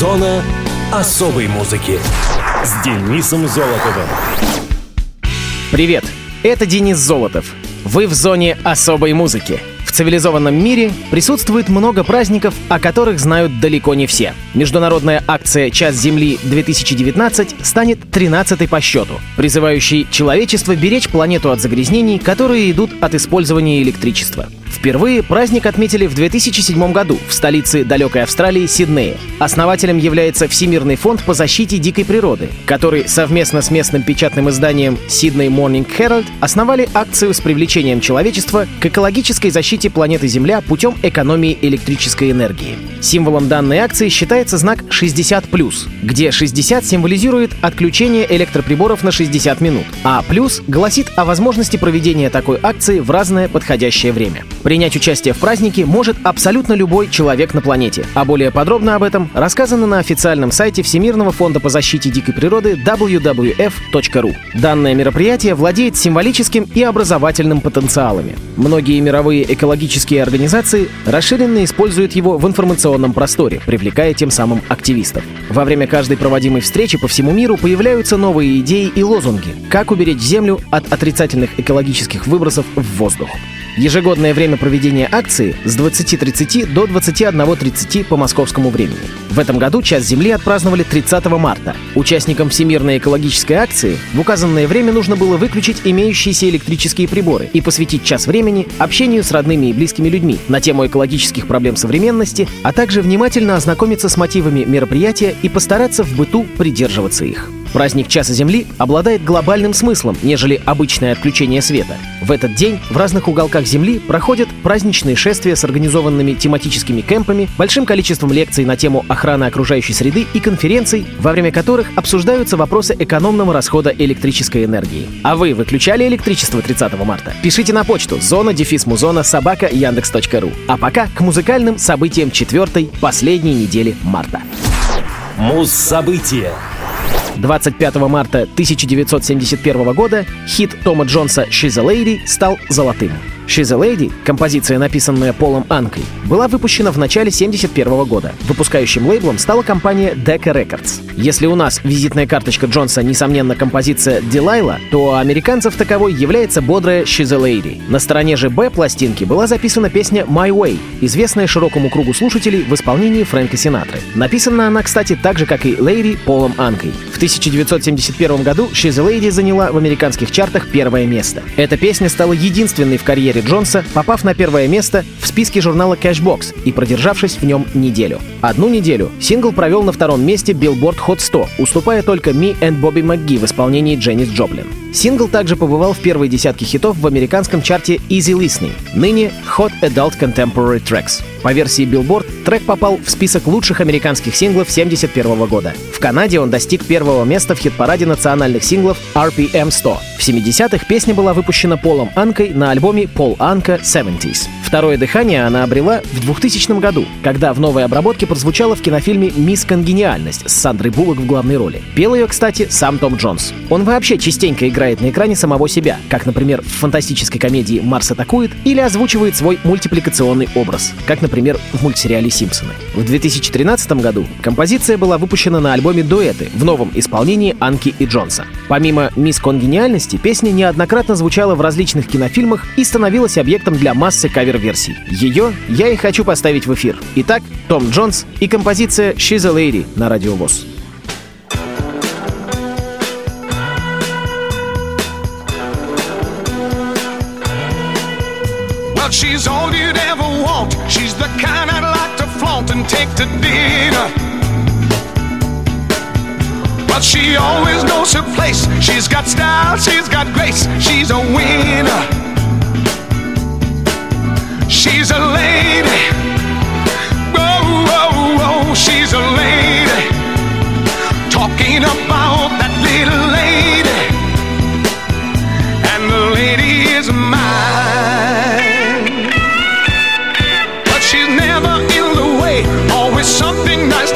Зона особой музыки с Денисом Золотовым. Привет, это Денис Золотов. Вы в зоне особой музыки. В цивилизованном мире присутствует много праздников, о которых знают далеко не все. Международная акция «Час Земли-2019» станет 13-й по счету, призывающей человечество беречь планету от загрязнений, которые идут от использования электричества. Впервые праздник отметили в 2007 году в столице далекой Австралии Сиднее. Основателем является Всемирный фонд по защите дикой природы, который совместно с местным печатным изданием Sydney Morning Herald основали акцию с привлечением человечества к экологической защите планеты Земля путем экономии электрической энергии. Символом данной акции считается знак 60+, где 60 символизирует отключение электроприборов на 60 минут, а гласит о возможности проведения такой акции в разное подходящее время. Принять участие в празднике может абсолютно любой человек на планете. А более подробно об этом рассказано на официальном сайте Всемирного фонда по защите дикой природы wwf.ru. Данное мероприятие владеет символическим и образовательным потенциалами. Многие мировые экологические организации расширенно используют его в информационном просторе, привлекая тем самым активистов. Во время каждой проводимой встречи по всему миру появляются новые идеи и лозунги, как уберечь Землю от отрицательных экологических выбросов в воздух. Ежегодное время проведения акции с 20.30 до 21.30 по московскому времени. В этом году Час Земли отпраздновали 30 марта. Участникам Всемирной экологической акции в указанное время нужно было выключить имеющиеся электрические приборы и посвятить час времени общению с родными и близкими людьми на тему экологических проблем современности, а также внимательно ознакомиться с мотивами мероприятия и постараться в быту придерживаться их. Праздник Часа Земли обладает глобальным смыслом, нежели обычное отключение света. В этот день в разных уголках Земли проходят праздничные шествия с организованными тематическими кемпами, большим количеством лекций на тему охраны окружающей среды и конференций, во время которых обсуждаются вопросы экономного расхода электрической энергии. А вы выключали электричество 30 марта? Пишите на почту зона дефис музона собака яндекс.ру. А пока к музыкальным событиям четвертой, последней недели марта. Муз-события 25 марта 1971 года хит Тома Джонса «She's a Lady» стал золотым. «She's a Lady», композиция, написанная Полом Анкой, была выпущена в начале 1971 года. Выпускающим лейблом стала компания Decca Records. Если у нас визитная карточка Джонса, несомненно, композиция «Делайла», то у американцев таковой является бодрая «She's a Lady». На стороне же Б пластинки была записана песня «My Way», известная широкому кругу слушателей в исполнении Фрэнка Синатры. Написана она, кстати, так же, как и «Lady» Полом Анкой. В 1971 году «She's a Lady» заняла в американских чартах первое место. Эта песня стала единственной в карьере Джонса, Джонса, попав на первое место в списке журнала Cashbox и продержавшись в нем неделю. Одну неделю сингл провел на втором месте Billboard Hot 100, уступая только Me and Bobby McGee в исполнении Дженнис Джоплин. Сингл также побывал в первой десятке хитов в американском чарте Easy Listening, ныне Hot Adult Contemporary Tracks. По версии Billboard, трек попал в список лучших американских синглов 1971 года. В Канаде он достиг первого места в хит-параде национальных синглов RPM 100. В 70-х песня была выпущена Полом Анкой на альбоме Пол Анка 70s. Второе дыхание она обрела в 2000 году, когда в новой обработке прозвучала в кинофильме «Мисс Конгениальность» с Сандрой Буллок в главной роли. Пел ее, кстати, сам Том Джонс. Он вообще частенько играет на экране самого себя, как, например, в фантастической комедии «Марс атакует» или озвучивает свой мультипликационный образ, как, например, в мультсериале «Симпсоны». В 2013 году композиция была выпущена на альбоме «Дуэты» в новом исполнении Анки и Джонса. Помимо «Мисс Конгениальности», песня неоднократно звучала в различных кинофильмах и становилась объектом для массы кавер версий. Ее я и хочу поставить в эфир. Итак, Том Джонс и композиция «She's a Lady» на Радио ВОЗ. Well, she's all you'd ever want. She's the kind I'd take to dinner. But she always knows her place. She's got style, she's got grace. She's a winner. She's a lady. Whoa, whoa, whoa, she's a lady. Talking about that little everything nice.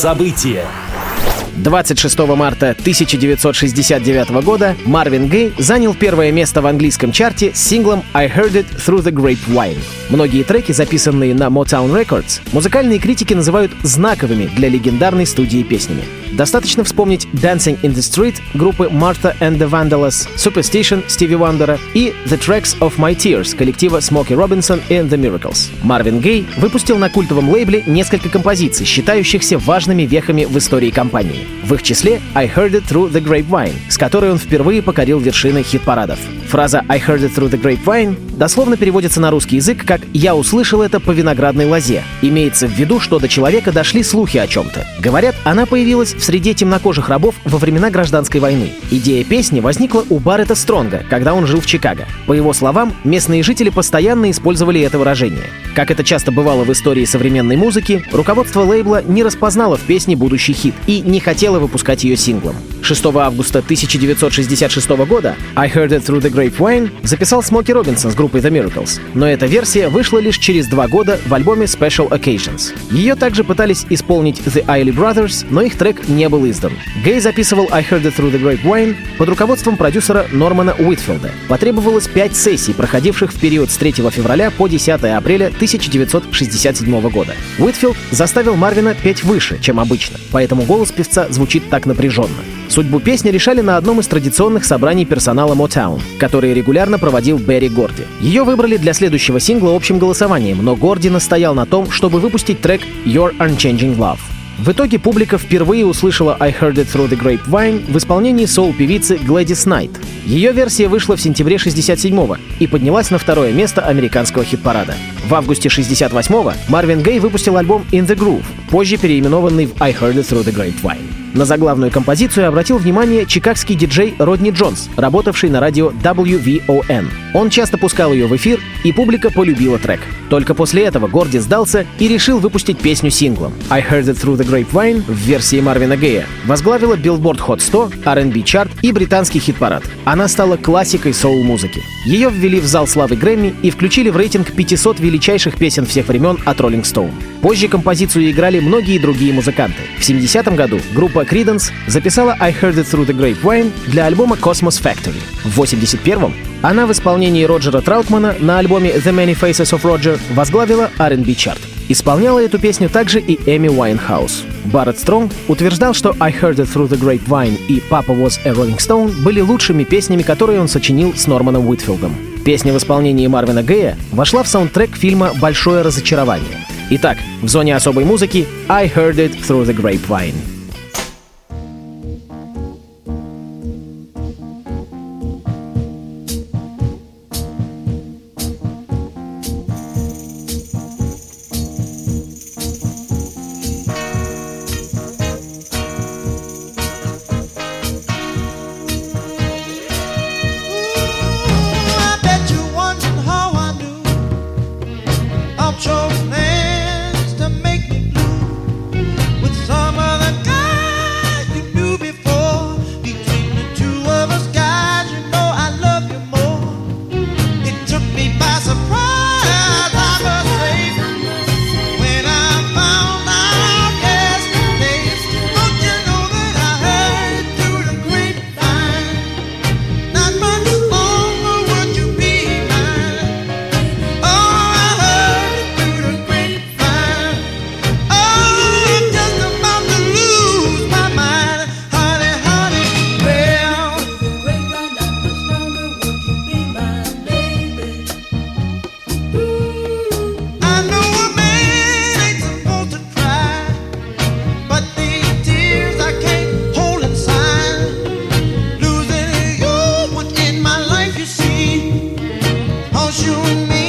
Муз-события. 26 марта 1969 года Марвин Гей занял первое место в английском чарте с синглом «I Heard It Through the Grapevine». Многие треки, записанные на Motown Records, музыкальные критики называют знаковыми для легендарной студии песнями. Достаточно вспомнить «Dancing in the Street» группы Martha and the Vandellas, «Superstition» Стиви Вандера и «The Tracks of My Tears» коллектива Смоки Робинсон и The Miracles. Марвин Гей выпустил на культовом лейбле несколько композиций, считающихся важными вехами в истории компании. В их числе «I Heard It Through the Grapevine», с которой он впервые покорил вершины хит-парадов. Фраза «I heard it through the grapevine» дословно переводится на русский язык как «я услышал это по виноградной лозе». Имеется в виду, что до человека дошли слухи о чем-то. Говорят, она появилась в среде темнокожих рабов во времена гражданской войны. Идея песни возникла у Баррета Стронга, когда он жил в Чикаго. По его словам, местные жители постоянно использовали это выражение. Как это часто бывало в истории современной музыки, руководство лейбла не распознало в песне будущий хит и не хотело выпускать ее синглом. 6 августа 1966 года «I Heard It Through the Grapevine» записал Смоки Робинсон с группой The Miracles, но эта версия вышла лишь через два года в альбоме Special Occasions. Ее также пытались исполнить The Eiley Brothers, но их трек не был издан. Гей записывал «I Heard It Through the Grapevine» под руководством продюсера Нормана Уитфилда. Потребовалось пять сессий, проходивших в период с 3 февраля по 10 апреля 1967 года. Уитфилд заставил Марвина петь выше, чем обычно, поэтому голос певца звучит так напряженно. Судьбу песни решали на одном из традиционных собраний персонала Motown, которые регулярно проводил Берри Горди. Ее выбрали для следующего сингла общим голосованием, но Горди настоял на том, чтобы выпустить трек «Your Unchanging Love». В итоге публика впервые услышала «I Heard It Through the Grapevine» в исполнении соул-певицы Глэдис Найт. Ее версия вышла в сентябре 67-го и поднялась на второе место американского хит-парада. В августе 68-го Марвин Гей выпустил альбом «In the Groove», позже переименованный в «I Heard It Through the Grapevine». На заглавную композицию обратил внимание чикагский диджей Родни Джонс, работавший на радио WVON. Он часто пускал ее в эфир, и публика полюбила трек. Только после этого Горди сдался и решил выпустить песню синглом. «I Heard It Through the Grapevine» в версии Марвина Гея возглавила Billboard Hot 100, R&B чарт и британский хит-парад. Она стала классикой соул-музыки. Ее ввели в зал славы Грэмми и включили в рейтинг 500 величайших песен всех времен от Rolling Stone. Позже композицию играли многие другие музыканты. В 70-м году группа Creedence записала «I Heard It Through the Grapevine» для альбома Cosmos Factory. В 81-м она в исполнении Роджера Траутмана на альбоме The Many Faces of Roger возглавила R&B чарт. Исполняла эту песню также и Эми Уайнхаус. Барретт Стронг утверждал, что «I Heard It Through the Grapevine» и «Papa Was a Rolling Stone» были лучшими песнями, которые он сочинил с Норманом Уитфилдом. Песня в исполнении Марвина Гея вошла в саундтрек фильма «Большое разочарование». Итак, в зоне особой музыки «I Heard It Through the Grapevine». Cause you and me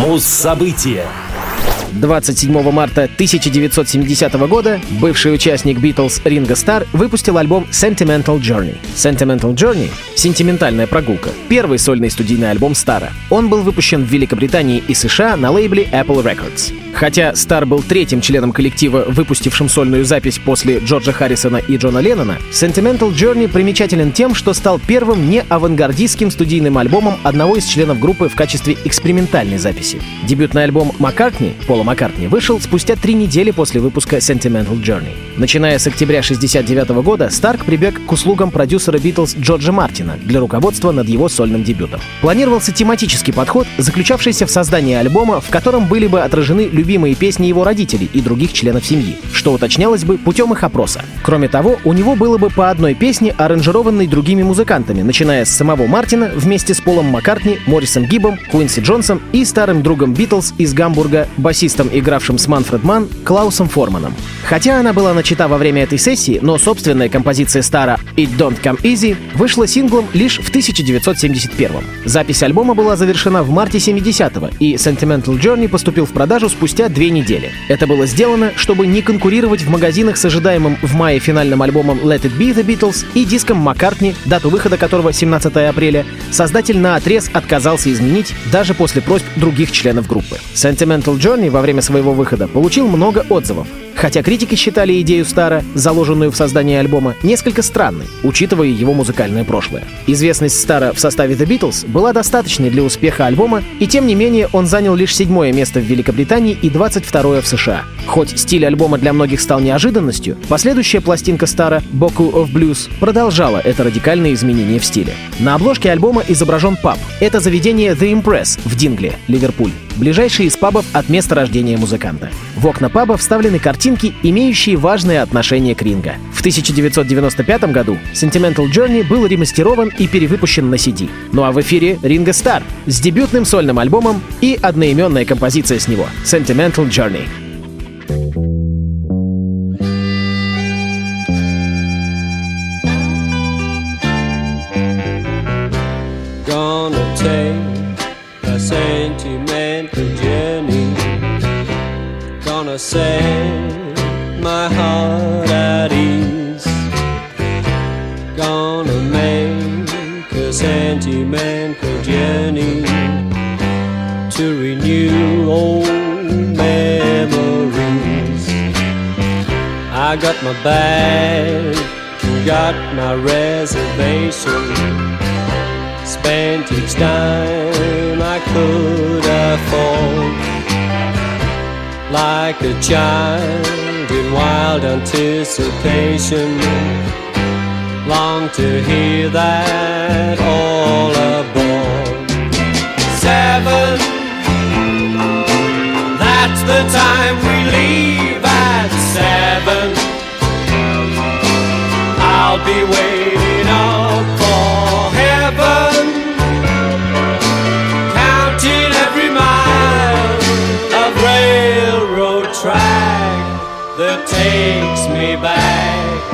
Муз-события. 27 марта 1970 года бывший участник Beatles Ринго Стар выпустил альбом Sentimental Journey. Sentimental Journey — «Сентиментальная прогулка» — первый сольный студийный альбом Стара. Он был выпущен в Великобритании и США на лейбле Apple Records. Хотя Стар был третьим членом коллектива, выпустившим сольную запись после Джорджа Харрисона и Джона Леннона, Sentimental Journey примечателен тем, что стал первым не авангардистским студийным альбомом одного из членов группы в качестве экспериментальной записи. Дебютный альбом Маккартни, Пола Маккартни, вышел спустя три недели после выпуска Sentimental Journey. Начиная с октября 1969 года, Старк прибег к услугам продюсера Битлз Джорджа Мартина для руководства над его сольным дебютом. Планировался тематический подход, заключавшийся в создании альбома, в котором были бы отражены любимые песни его родителей и других членов семьи, что уточнялось бы путем их опроса. Кроме того, у него было бы по одной песне, аранжированной другими музыкантами, начиная с самого Мартина вместе с Полом Маккартни, Моррисом Гиббом, Куинси Джонсом и старым другом Битлз из Гамбурга, басистом, игравшим с Манфред Манн, Клаусом Форманом. Хотя она была начата во время этой сессии, но собственная композиция Стара «It Don't Come Easy» вышла синглом лишь в 1971 Запись альбома была завершена в марте 70-го, и Sentimental Journey поступил в продажу спустя две недели. Это было сделано, чтобы не конкурировать в магазинах с ожидаемым в мае финальным альбомом Let It Be The Beatles и диском Маккартни, дату выхода которого 17 апреля, создатель на отрез отказался изменить даже после просьб других членов группы. Sentimental Journey во время своего выхода получил много отзывов. Хотя критики считали идею Стара, заложенную в создании альбома, несколько странной, учитывая его музыкальное прошлое. Известность Стара в составе The Beatles была достаточной для успеха альбома, и тем не менее он занял лишь седьмое место в Великобритании и 22 в США. Хоть стиль альбома для многих стал неожиданностью, последующая пластинка Стара «Boku of Blues» продолжала это радикальное изменение в стиле. На обложке альбома изображен паб. Это заведение The Impress в Дингле, Ливерпуль, ближайший из пабов от места рождения музыканта. В окна паба вставлены картинки, имеющие важное отношение к Ринго. В 1995 году Sentimental Journey был ремастерован и перевыпущен на CD. Ну а в эфире Ринго Стар с дебютным сольным альбомом и одноименная композиция с него — Sentimental Journey. Set my heart at ease. Gonna make a sentimental journey to renew old memories. I got my bag, got my reservation spent each time I could afford. Like a child in wild anticipation, long to hear that all aboard. Seven, that's the time we that takes me back.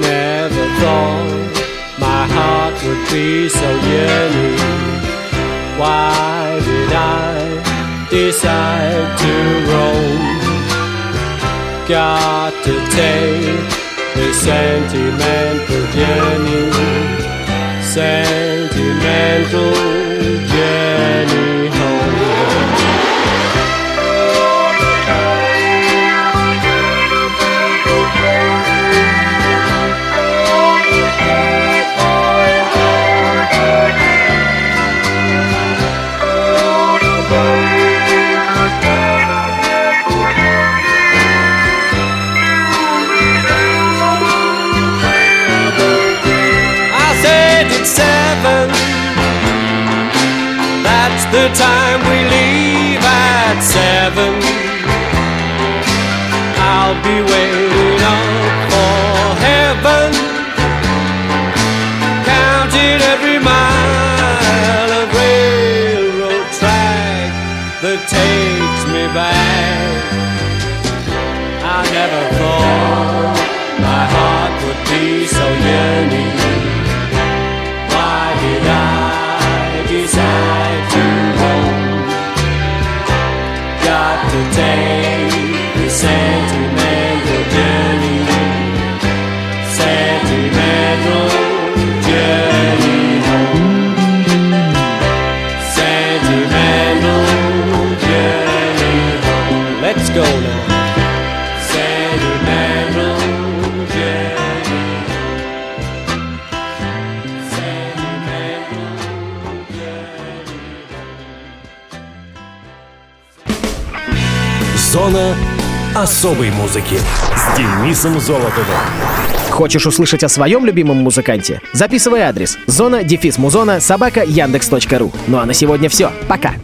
Never thought my heart would be so yearning. Why did I decide to roam? Got to take the sentimental journey, sentimental. Особой музыки с Денисом Золотовым. Хочешь услышать о своем любимом музыканте? Записывай адрес зона дефис музона собака яндекс.ру. Ну а на сегодня все. Пока.